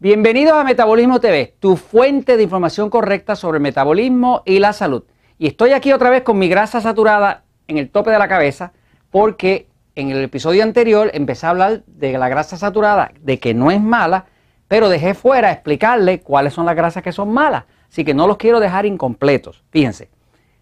Bienvenidos a Metabolismo TV, tu fuente de información correcta sobre el metabolismo y la salud. Y estoy aquí otra vez con mi grasa saturada en el tope de la cabeza porque en el episodio anterior empecé a hablar de la grasa saturada, de que no es mala, pero dejé fuera explicarle cuáles son las grasas que son malas. Así que no los quiero dejar incompletos. Fíjense,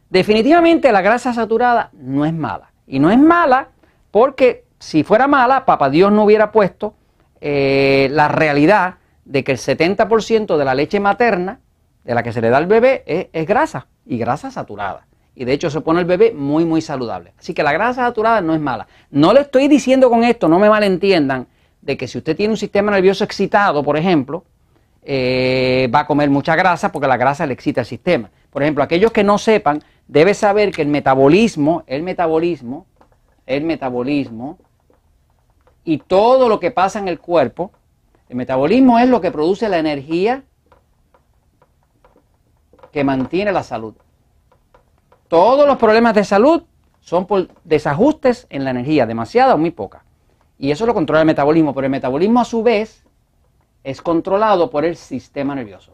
definitivamente la grasa saturada no es mala. Y no es mala porque si fuera mala, Papá Dios no hubiera puesto eh, la realidad de que el 70% de la leche materna de la que se le da al bebé es, grasa y grasa saturada. Y de hecho se pone el bebé muy, muy saludable. Así que la grasa saturada no es mala. No le estoy diciendo con esto, no me malentiendan, de que si usted tiene un sistema nervioso excitado, por ejemplo, eh, va a comer mucha grasa porque la grasa le excita el sistema. Por ejemplo, aquellos que no sepan, debe saber que el metabolismo, el metabolismo, el metabolismo y todo lo que pasa en el cuerpo el metabolismo es lo que produce la energía que mantiene la salud. Todos los problemas de salud son por desajustes en la energía, demasiada o muy poca. Y eso lo controla el metabolismo, pero el metabolismo a su vez es controlado por el sistema nervioso.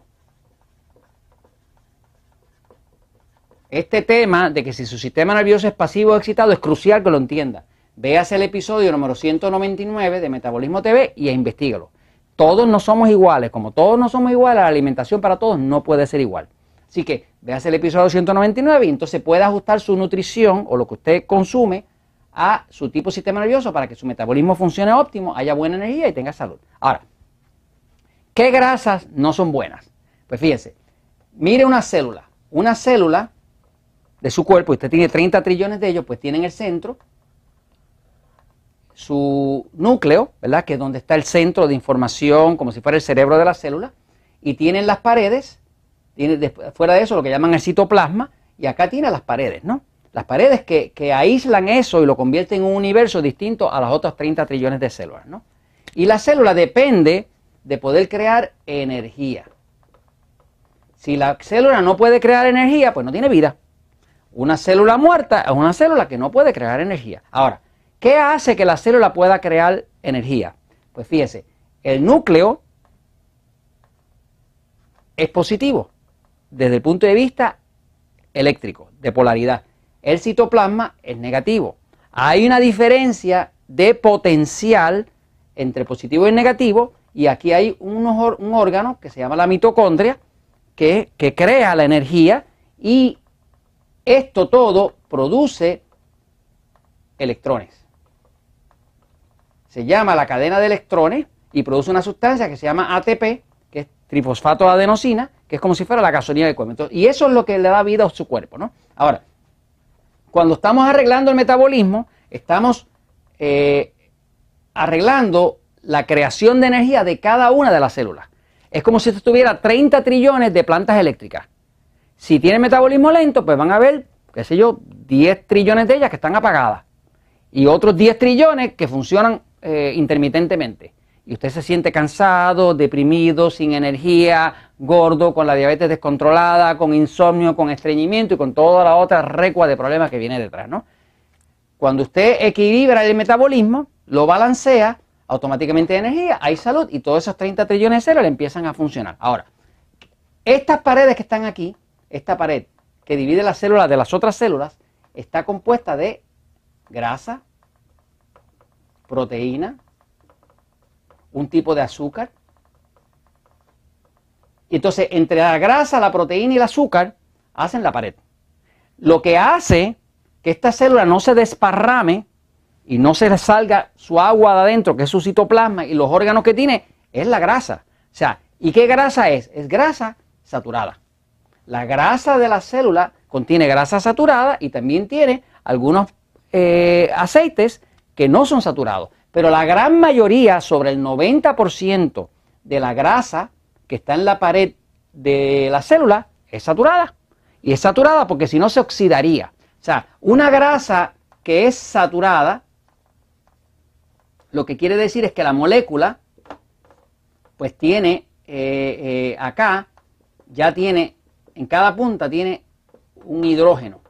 Este tema de que si su sistema nervioso es pasivo o excitado es crucial que lo entienda. Véase el episodio número 199 de Metabolismo TV y investigalo todos no somos iguales, como todos no somos iguales, la alimentación para todos no puede ser igual. Así que veas el episodio 199 y entonces puede ajustar su nutrición o lo que usted consume a su tipo de sistema nervioso para que su metabolismo funcione óptimo, haya buena energía y tenga salud. Ahora, ¿qué grasas no son buenas? Pues fíjese, mire una célula. Una célula de su cuerpo, usted tiene 30 trillones de ellos, pues tiene en el centro su núcleo, ¿verdad? Que es donde está el centro de información, como si fuera el cerebro de la célula, y tienen las paredes, tiene fuera de eso lo que llaman el citoplasma, y acá tiene las paredes, ¿no? Las paredes que, que, aíslan eso y lo convierten en un universo distinto a las otras 30 trillones de células, ¿no? Y la célula depende de poder crear energía. Si la célula no puede crear energía, pues no tiene vida. Una célula muerta es una célula que no puede crear energía. Ahora, ¿Qué hace que la célula pueda crear energía? Pues fíjese, el núcleo es positivo desde el punto de vista eléctrico, de polaridad. El citoplasma es negativo. Hay una diferencia de potencial entre positivo y negativo y aquí hay un, órgano que se llama la mitocondria que, crea la energía y esto todo produce electrones se llama la cadena de electrones y produce una sustancia que se llama ATP, que es trifosfato de adenosina, que es como si fuera la gasolina del cuerpo. y eso es lo que le da vida a su cuerpo, ¿no? Ahora, cuando estamos arreglando el metabolismo, estamos eh, arreglando la creación de energía de cada una de las células. Es como si tuviera 30 trillones de plantas eléctricas. Si tiene metabolismo lento, pues van a ver, qué sé yo, 10 trillones de ellas que están apagadas. Y otros 10 trillones que funcionan eh, intermitentemente y usted se siente cansado, deprimido, sin energía, gordo, con la diabetes descontrolada, con insomnio, con estreñimiento y con toda la otra recua de problemas que viene detrás, ¿no? Cuando usted equilibra el metabolismo, lo balancea, automáticamente hay energía, hay salud y todos esos 30 trillones de células empiezan a funcionar. Ahora, estas paredes que están aquí, esta pared que divide las células de las otras células, está compuesta de grasa, proteína, un tipo de azúcar. Y entonces, entre la grasa, la proteína y el azúcar, hacen la pared. Lo que hace que esta célula no se desparrame y no se salga su agua de adentro, que es su citoplasma, y los órganos que tiene, es la grasa. O sea, ¿y qué grasa es? Es grasa saturada. La grasa de la célula contiene grasa saturada y también tiene algunos eh, aceites que no son saturados. Pero la gran mayoría, sobre el 90% de la grasa que está en la pared de la célula, es saturada. Y es saturada porque si no se oxidaría. O sea, una grasa que es saturada, lo que quiere decir es que la molécula, pues tiene eh, eh, acá, ya tiene, en cada punta tiene un hidrógeno.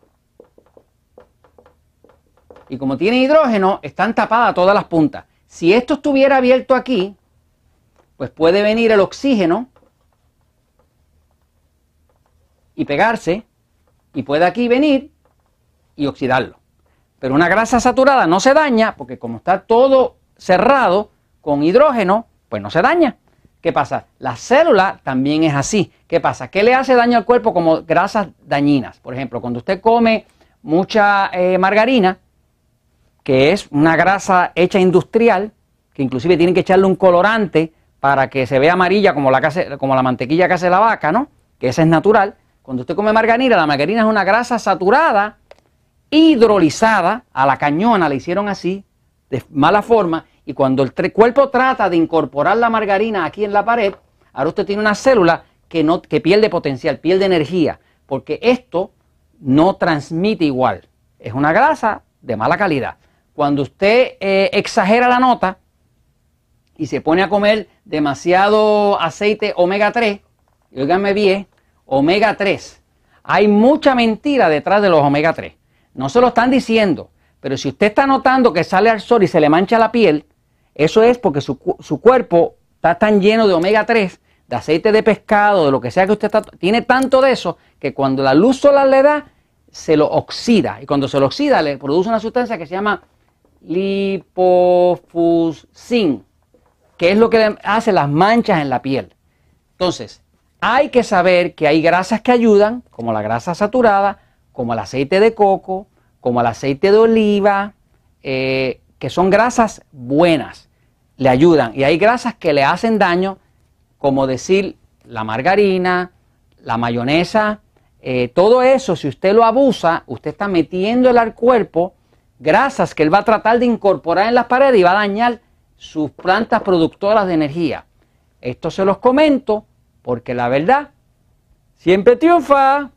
Y como tiene hidrógeno, están tapadas todas las puntas. Si esto estuviera abierto aquí, pues puede venir el oxígeno y pegarse y puede aquí venir y oxidarlo. Pero una grasa saturada no se daña porque como está todo cerrado con hidrógeno, pues no se daña. ¿Qué pasa? La célula también es así. ¿Qué pasa? ¿Qué le hace daño al cuerpo como grasas dañinas? Por ejemplo, cuando usted come mucha eh, margarina, que es una grasa hecha industrial, que inclusive tienen que echarle un colorante para que se vea amarilla como la, como la mantequilla que hace la vaca, ¿no? Que esa es natural. Cuando usted come margarina, la margarina es una grasa saturada, hidrolizada, a la cañona le hicieron así, de mala forma, y cuando el cuerpo trata de incorporar la margarina aquí en la pared, ahora usted tiene una célula que, no, que pierde potencial, pierde energía, porque esto no transmite igual. Es una grasa de mala calidad. Cuando usted eh, exagera la nota y se pone a comer demasiado aceite omega 3, y óigame bien, omega 3. Hay mucha mentira detrás de los omega 3. No se lo están diciendo, pero si usted está notando que sale al sol y se le mancha la piel, eso es porque su, cuerpo está tan lleno de omega 3, de aceite de pescado, de lo que sea que usted está, tiene tanto de eso que cuando la luz solar le da, se lo oxida. Y cuando se lo oxida, le produce una sustancia que se llama lipofusin, que es lo que hace las manchas en la piel. Entonces, hay que saber que hay grasas que ayudan, como la grasa saturada, como el aceite de coco, como el aceite de oliva, eh, que son grasas buenas, le ayudan. Y hay grasas que le hacen daño, como decir la margarina, la mayonesa, eh, todo eso, si usted lo abusa, usted está metiéndole al cuerpo grasas que él va a tratar de incorporar en las paredes y va a dañar sus plantas productoras de energía. Esto se los comento porque la verdad siempre triunfa.